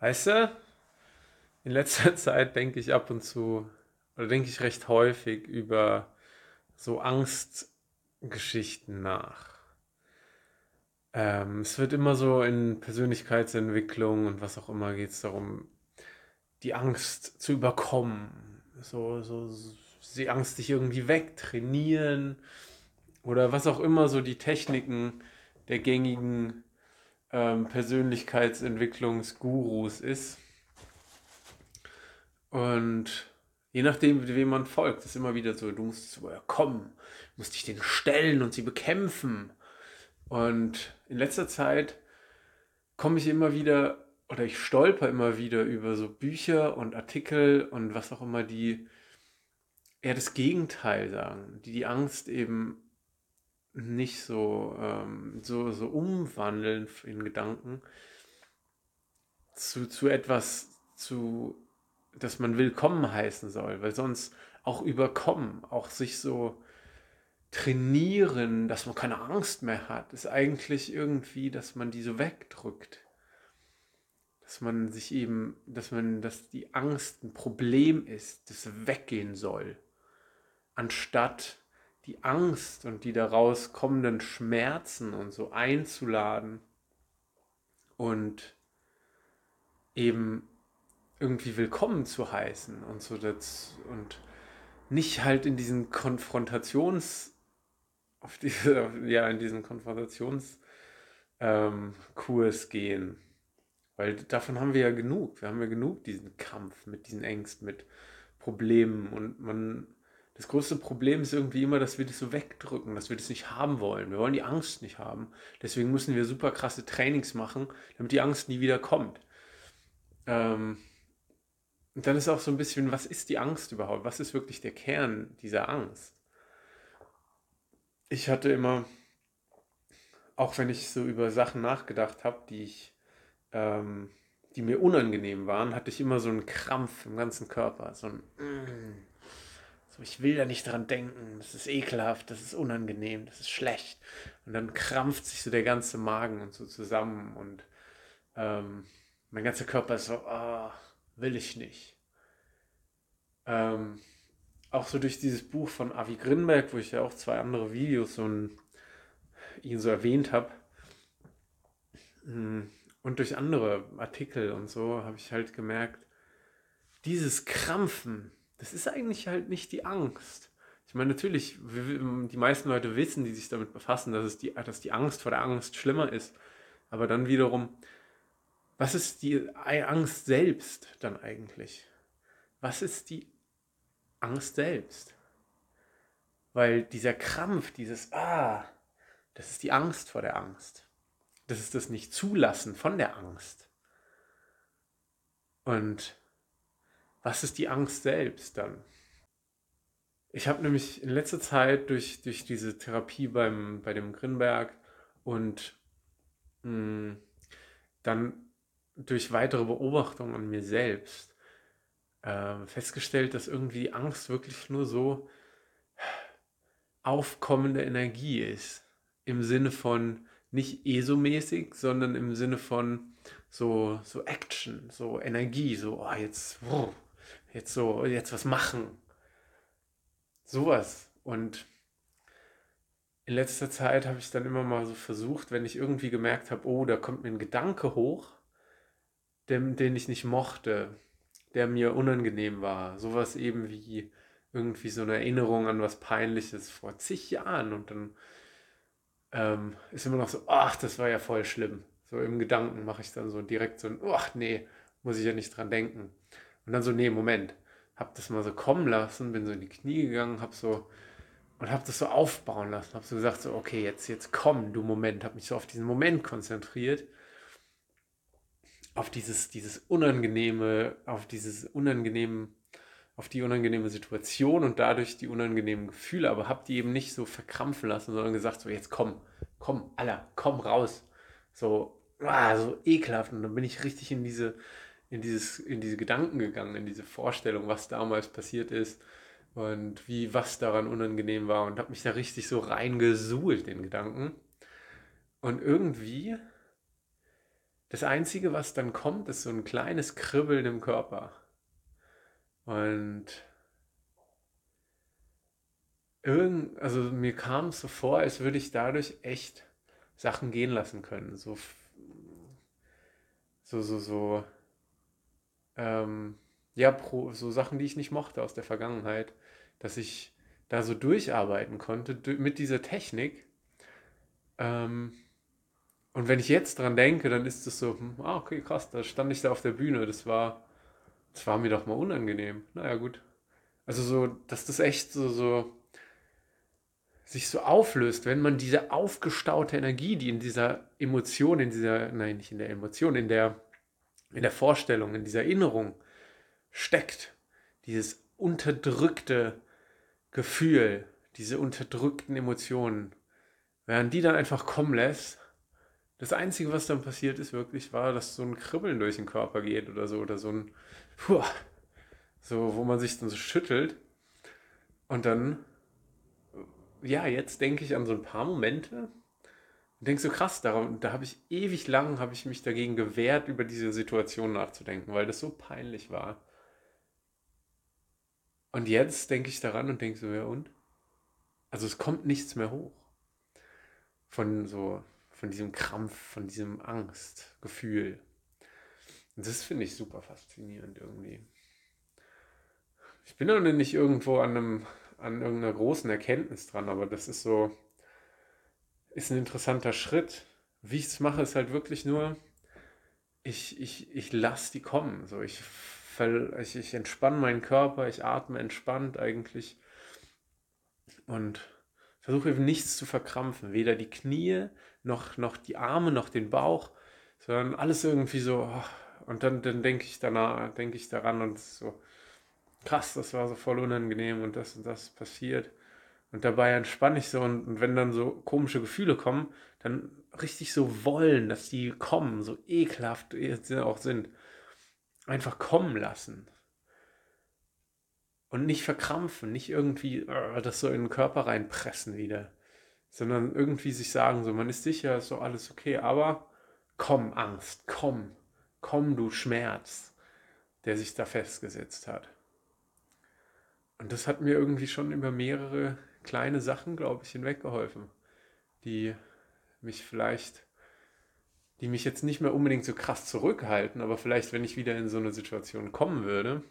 Weißt du, in letzter Zeit denke ich ab und zu, oder denke ich recht häufig über so Angstgeschichten nach. Ähm, es wird immer so in Persönlichkeitsentwicklung und was auch immer geht es darum, die Angst zu überkommen. So, so, so, die Angst sich irgendwie wegtrainieren oder was auch immer so die Techniken der gängigen ähm, Persönlichkeitsentwicklungsgurus ist. Und je nachdem, wem man folgt, ist immer wieder so, du musst zu ihr kommen, musst dich denen stellen und sie bekämpfen. Und in letzter Zeit komme ich immer wieder oder ich stolper immer wieder über so Bücher und Artikel und was auch immer, die eher das Gegenteil sagen, die die Angst eben nicht so, ähm, so, so umwandeln in Gedanken zu, zu etwas, zu, das man willkommen heißen soll, weil sonst auch überkommen, auch sich so trainieren, dass man keine Angst mehr hat, ist eigentlich irgendwie, dass man die so wegdrückt. Dass man sich eben, dass man, dass die Angst ein Problem ist, das weggehen soll, anstatt die Angst und die daraus kommenden Schmerzen und so einzuladen und eben irgendwie willkommen zu heißen und so das und nicht halt in diesen Konfrontations auf diese, ja, in diesen Konfrontationskurs ähm, gehen. Weil davon haben wir ja genug. Wir haben ja genug diesen Kampf mit diesen Ängsten, mit Problemen und man das größte Problem ist irgendwie immer, dass wir das so wegdrücken, dass wir das nicht haben wollen. Wir wollen die Angst nicht haben. Deswegen müssen wir super krasse Trainings machen, damit die Angst nie wieder kommt. Ähm, und dann ist auch so ein bisschen, was ist die Angst überhaupt? Was ist wirklich der Kern dieser Angst? Ich hatte immer, auch wenn ich so über Sachen nachgedacht habe, die ich, ähm, die mir unangenehm waren, hatte ich immer so einen Krampf im ganzen Körper, so ein mm, so, ich will da nicht dran denken, das ist ekelhaft, das ist unangenehm, das ist schlecht. Und dann krampft sich so der ganze Magen und so zusammen und ähm, mein ganzer Körper ist so, oh, will ich nicht. Ähm, auch so durch dieses Buch von Avi Grinberg, wo ich ja auch zwei andere Videos so ein, ihn so erwähnt habe. Hm, und durch andere Artikel und so habe ich halt gemerkt, dieses Krampfen, das ist eigentlich halt nicht die Angst. Ich meine, natürlich, die meisten Leute wissen, die sich damit befassen, dass, es die, dass die Angst vor der Angst schlimmer ist. Aber dann wiederum, was ist die Angst selbst dann eigentlich? Was ist die Angst selbst? Weil dieser Krampf, dieses Ah, das ist die Angst vor der Angst. Das ist das Nicht-Zulassen von der Angst. Und was ist die Angst selbst dann? Ich habe nämlich in letzter Zeit durch, durch diese Therapie beim, bei dem Grinberg und mh, hm, dann durch weitere Beobachtungen an mir selbst äh, festgestellt, dass irgendwie Angst wirklich nur so aufkommende Energie ist. Im Sinne von nicht ESO-mäßig, sondern im Sinne von so, so Action, so Energie, so oh, jetzt, wow, jetzt so, jetzt was machen. Sowas. Und in letzter Zeit habe ich dann immer mal so versucht, wenn ich irgendwie gemerkt habe, oh, da kommt mir ein Gedanke hoch, den, den ich nicht mochte, der mir unangenehm war. Sowas eben wie irgendwie so eine Erinnerung an was Peinliches vor zig Jahren und dann ähm, ist immer noch so, ach, das war ja voll schlimm. So im Gedanken mache ich dann so direkt so ein, ach nee, muss ich ja nicht dran denken. Und dann so, nee, Moment. Hab das mal so kommen lassen, bin so in die Knie gegangen, hab so und hab das so aufbauen lassen. Hab so gesagt, so, okay, jetzt, jetzt komm, du Moment. Hab mich so auf diesen Moment konzentriert. Auf dieses, dieses unangenehme, auf dieses unangenehme, auf die unangenehme Situation und dadurch die unangenehmen Gefühle, aber hab die eben nicht so verkrampfen lassen, sondern gesagt, so, jetzt komm, komm, aller, komm raus. So, ah, so ekelhaft. Und dann bin ich richtig in diese, in, dieses, in diese Gedanken gegangen, in diese Vorstellung, was damals passiert ist und wie was daran unangenehm war und habe mich da richtig so reingesuhlt in Gedanken. Und irgendwie das Einzige, was dann kommt, ist so ein kleines Kribbeln im Körper. Und irgend, also mir kam es so vor, als würde ich dadurch echt Sachen gehen lassen können. So, so, so, so, ähm, ja, pro, so Sachen, die ich nicht mochte aus der Vergangenheit, dass ich da so durcharbeiten konnte mit dieser Technik. Ähm, und wenn ich jetzt dran denke, dann ist es so, hm, ah, okay, krass, da stand ich da auf der Bühne, das war, das war mir doch mal unangenehm. Naja, gut. Also so, dass das echt so, so sich so auflöst, wenn man diese aufgestaute Energie, die in dieser Emotion, in dieser, nein, nicht in der Emotion, in der, in der Vorstellung, in dieser Erinnerung steckt, dieses unterdrückte Gefühl, diese unterdrückten Emotionen, während die dann einfach kommen lässt, das Einzige, was dann passiert ist, wirklich war, dass so ein Kribbeln durch den Körper geht oder so, oder so ein, puh, so, wo man sich dann so schüttelt. Und dann ja, jetzt denke ich an so ein paar Momente und denke so krass, da, da habe ich ewig lang, habe ich mich dagegen gewehrt, über diese Situation nachzudenken, weil das so peinlich war. Und jetzt denke ich daran und denke so, ja und? Also es kommt nichts mehr hoch. Von so, von diesem Krampf, von diesem Angstgefühl. Und das finde ich super faszinierend irgendwie. Ich bin noch nicht irgendwo an einem an irgendeiner großen Erkenntnis dran, aber das ist so, ist ein interessanter Schritt. Wie ich es mache, ist halt wirklich nur, ich, ich, ich lasse die kommen. So, ich, ich, ich entspanne meinen Körper, ich atme entspannt eigentlich und versuche eben nichts zu verkrampfen. Weder die Knie, noch, noch die Arme, noch den Bauch, sondern alles irgendwie so. Und dann, dann denke ich danach, denke ich daran und so, krass, das war so voll unangenehm und das und das passiert. Und dabei entspanne ich so und, und wenn dann so komische Gefühle kommen, dann richtig so wollen, dass die kommen, so ekelhaft sie auch sind. Einfach kommen lassen. Und nicht verkrampfen, nicht irgendwie uh, das so in den Körper reinpressen wieder. Sondern irgendwie sich sagen, so, man ist sicher, ist so alles okay, aber komm, Angst, komm, komm, du Schmerz, der sich da festgesetzt hat. Und das hat mir irgendwie schon über mehrere kleine Sachen, glaube ich, hinweggeholfen, die mich vielleicht, die mich jetzt nicht mehr unbedingt so krass zurückhalten, aber vielleicht, wenn ich wieder in so eine Situation kommen würde,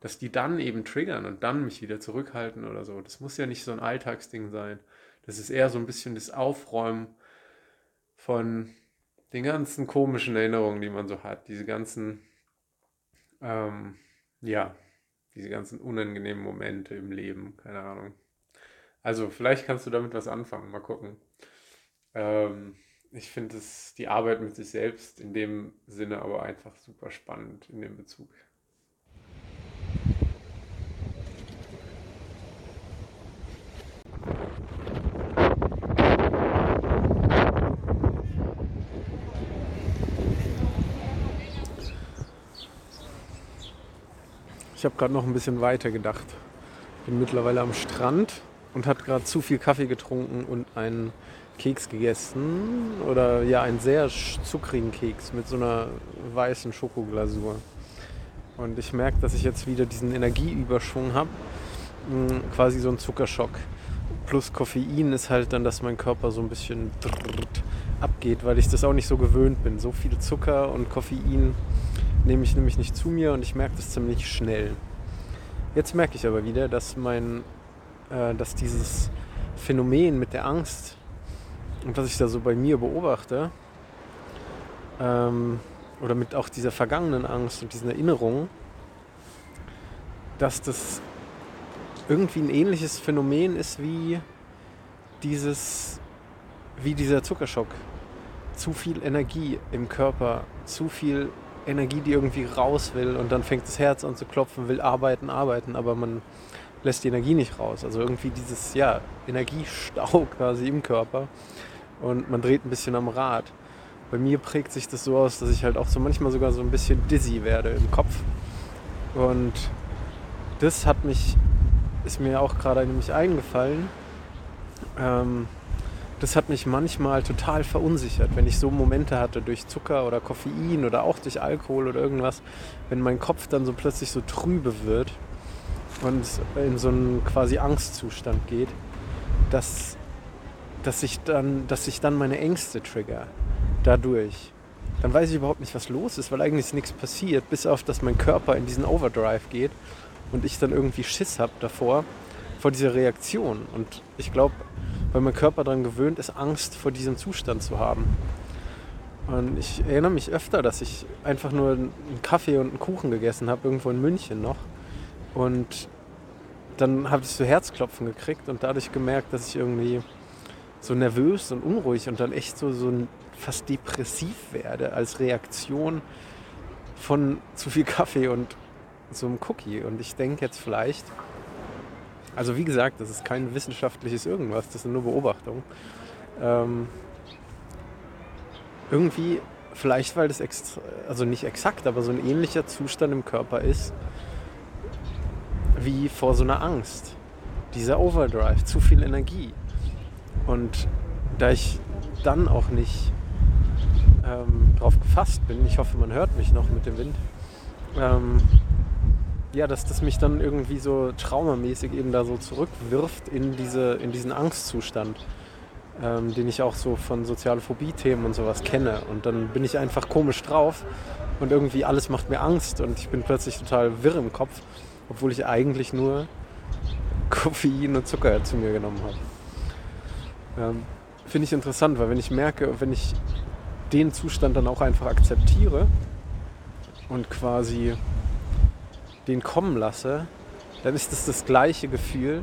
dass die dann eben triggern und dann mich wieder zurückhalten oder so. Das muss ja nicht so ein Alltagsding sein. Das ist eher so ein bisschen das Aufräumen von den ganzen komischen Erinnerungen, die man so hat. Diese ganzen, ähm, ja, diese ganzen unangenehmen Momente im Leben, keine Ahnung. Also vielleicht kannst du damit was anfangen, mal gucken. Ähm, ich finde die Arbeit mit sich selbst in dem Sinne aber einfach super spannend in dem Bezug. Ich habe gerade noch ein bisschen weiter gedacht. Bin mittlerweile am Strand und hat gerade zu viel Kaffee getrunken und einen Keks gegessen. Oder ja, einen sehr zuckrigen Keks mit so einer weißen Schokoglasur. Und ich merke, dass ich jetzt wieder diesen Energieüberschwung habe. Hm, quasi so ein Zuckerschock. Plus Koffein ist halt dann, dass mein Körper so ein bisschen abgeht, weil ich das auch nicht so gewöhnt bin. So viel Zucker und Koffein nehme ich nämlich nicht zu mir und ich merke das ziemlich schnell. Jetzt merke ich aber wieder, dass mein, dass dieses Phänomen mit der Angst und was ich da so bei mir beobachte, ähm, oder mit auch dieser vergangenen Angst und diesen Erinnerungen, dass das irgendwie ein ähnliches Phänomen ist wie dieses, wie dieser Zuckerschock. Zu viel Energie im Körper, zu viel Energie, die irgendwie raus will und dann fängt das Herz an zu klopfen, will arbeiten, arbeiten, aber man lässt die Energie nicht raus. Also irgendwie dieses, ja, Energiestau quasi im Körper und man dreht ein bisschen am Rad. Bei mir prägt sich das so aus, dass ich halt auch so manchmal sogar so ein bisschen dizzy werde im Kopf. Und das hat mich, ist mir auch gerade nämlich eingefallen, ähm, das hat mich manchmal total verunsichert, wenn ich so Momente hatte durch Zucker oder Koffein oder auch durch Alkohol oder irgendwas, wenn mein Kopf dann so plötzlich so trübe wird und in so einen quasi Angstzustand geht, dass, dass, ich dann, dass ich dann meine Ängste trigger dadurch. Dann weiß ich überhaupt nicht, was los ist, weil eigentlich nichts passiert, bis auf, dass mein Körper in diesen Overdrive geht und ich dann irgendwie Schiss habe davor, vor dieser Reaktion. Und ich glaube, weil mein Körper daran gewöhnt ist, Angst vor diesem Zustand zu haben. Und ich erinnere mich öfter, dass ich einfach nur einen Kaffee und einen Kuchen gegessen habe, irgendwo in München noch. Und dann habe ich so Herzklopfen gekriegt und dadurch gemerkt, dass ich irgendwie so nervös und unruhig und dann echt so, so fast depressiv werde als Reaktion von zu viel Kaffee und so einem Cookie. Und ich denke jetzt vielleicht, also wie gesagt, das ist kein wissenschaftliches irgendwas, das sind nur Beobachtungen. Ähm, irgendwie, vielleicht weil das extra, also nicht exakt, aber so ein ähnlicher Zustand im Körper ist, wie vor so einer Angst. Dieser Overdrive, zu viel Energie. Und da ich dann auch nicht ähm, drauf gefasst bin, ich hoffe, man hört mich noch mit dem Wind, ähm, ja, dass das mich dann irgendwie so traumamäßig eben da so zurückwirft in, diese, in diesen Angstzustand, ähm, den ich auch so von soziale Phobie-Themen und sowas kenne. Und dann bin ich einfach komisch drauf und irgendwie alles macht mir Angst und ich bin plötzlich total wirr im Kopf, obwohl ich eigentlich nur Koffein und Zucker zu mir genommen habe. Ähm, Finde ich interessant, weil wenn ich merke, wenn ich den Zustand dann auch einfach akzeptiere und quasi den kommen lasse, dann ist das das gleiche Gefühl,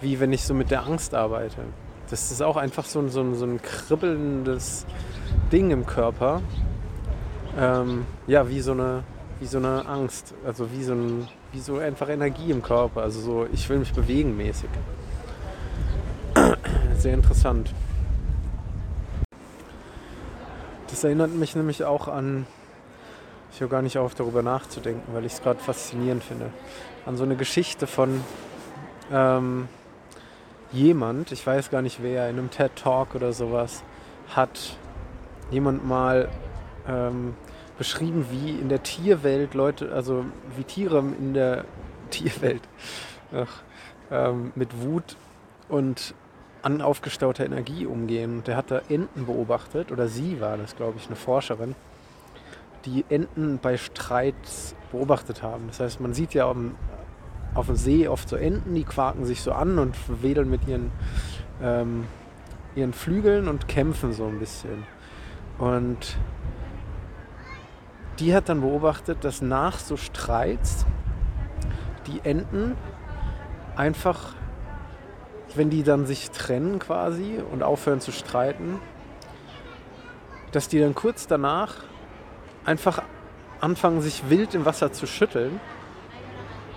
wie wenn ich so mit der Angst arbeite. Das ist auch einfach so ein, so ein, so ein kribbelndes Ding im Körper. Ähm, ja, wie so, eine, wie so eine Angst. Also wie so, ein, wie so einfach Energie im Körper. Also so, ich will mich bewegen mäßig. Sehr interessant. Das erinnert mich nämlich auch an ich höre gar nicht auf, darüber nachzudenken, weil ich es gerade faszinierend finde. An so eine Geschichte von ähm, jemand, ich weiß gar nicht wer, in einem TED Talk oder sowas, hat jemand mal ähm, beschrieben, wie in der Tierwelt Leute, also wie Tiere in der Tierwelt ach, ähm, mit Wut und an aufgestauter Energie umgehen. Der hat da Enten beobachtet, oder sie war das, glaube ich, eine Forscherin die Enten bei Streits beobachtet haben. Das heißt, man sieht ja auf dem See oft so Enten, die quaken sich so an und wedeln mit ihren, ähm, ihren Flügeln und kämpfen so ein bisschen. Und die hat dann beobachtet, dass nach so Streits die Enten einfach, wenn die dann sich trennen quasi und aufhören zu streiten, dass die dann kurz danach einfach anfangen, sich wild im Wasser zu schütteln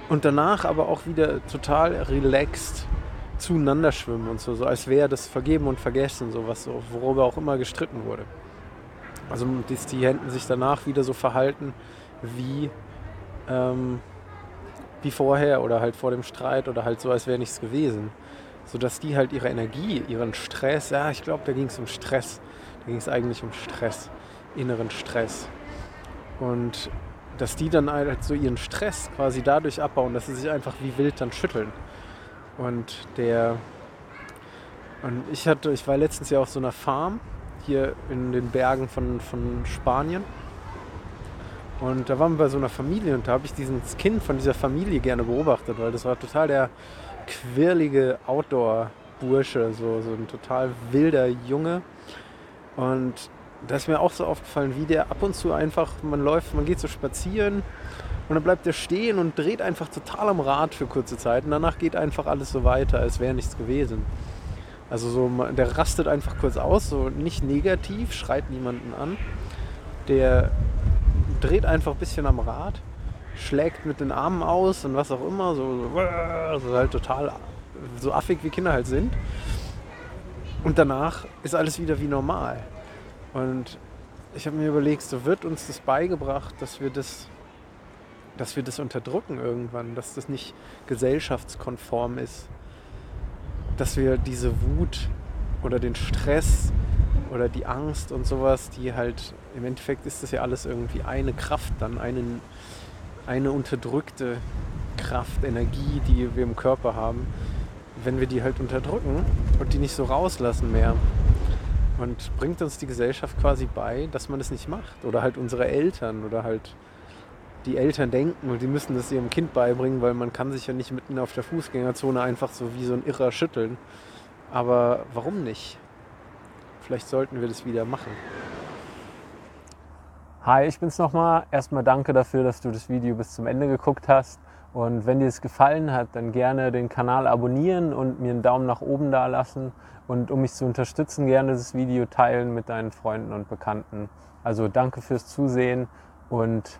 und danach aber auch wieder total relaxed zueinander schwimmen und so, so als wäre das Vergeben und Vergessen, sowas, so, worüber auch immer gestritten wurde. Also, dass die Händen sich danach wieder so verhalten wie, ähm, wie vorher oder halt vor dem Streit oder halt so, als wäre nichts gewesen. Sodass die halt ihre Energie, ihren Stress, ja, ich glaube, da ging es um Stress. Da ging es eigentlich um Stress, inneren Stress. Und dass die dann halt so ihren Stress quasi dadurch abbauen, dass sie sich einfach wie wild dann schütteln. Und der und ich hatte, ich war letztens ja auf so einer Farm hier in den Bergen von, von Spanien. Und da waren wir bei so einer Familie und da habe ich dieses Kind von dieser Familie gerne beobachtet, weil das war total der quirlige Outdoor-Bursche, so, so ein total wilder Junge. Und da ist mir auch so aufgefallen, wie der ab und zu einfach, man läuft, man geht so spazieren und dann bleibt er stehen und dreht einfach total am Rad für kurze Zeit und danach geht einfach alles so weiter, als wäre nichts gewesen. Also so, der rastet einfach kurz aus, so nicht negativ, schreit niemanden an. Der dreht einfach ein bisschen am Rad, schlägt mit den Armen aus und was auch immer, so, so, so halt total so affig wie Kinder halt sind. Und danach ist alles wieder wie normal. Und ich habe mir überlegt, so wird uns das beigebracht, dass wir das, dass wir das unterdrücken irgendwann, dass das nicht gesellschaftskonform ist, dass wir diese Wut oder den Stress oder die Angst und sowas, die halt, im Endeffekt ist das ja alles irgendwie eine Kraft dann, eine, eine unterdrückte Kraft, Energie, die wir im Körper haben, wenn wir die halt unterdrücken und die nicht so rauslassen mehr. Und bringt uns die Gesellschaft quasi bei, dass man das nicht macht. Oder halt unsere Eltern oder halt die Eltern denken und die müssen das ihrem Kind beibringen, weil man kann sich ja nicht mitten auf der Fußgängerzone einfach so wie so ein Irrer schütteln. Aber warum nicht? Vielleicht sollten wir das wieder machen. Hi, ich bin's nochmal. Erstmal danke dafür, dass du das Video bis zum Ende geguckt hast. Und wenn dir es gefallen hat, dann gerne den Kanal abonnieren und mir einen Daumen nach oben da lassen. Und um mich zu unterstützen, gerne das Video teilen mit deinen Freunden und Bekannten. Also danke fürs Zusehen und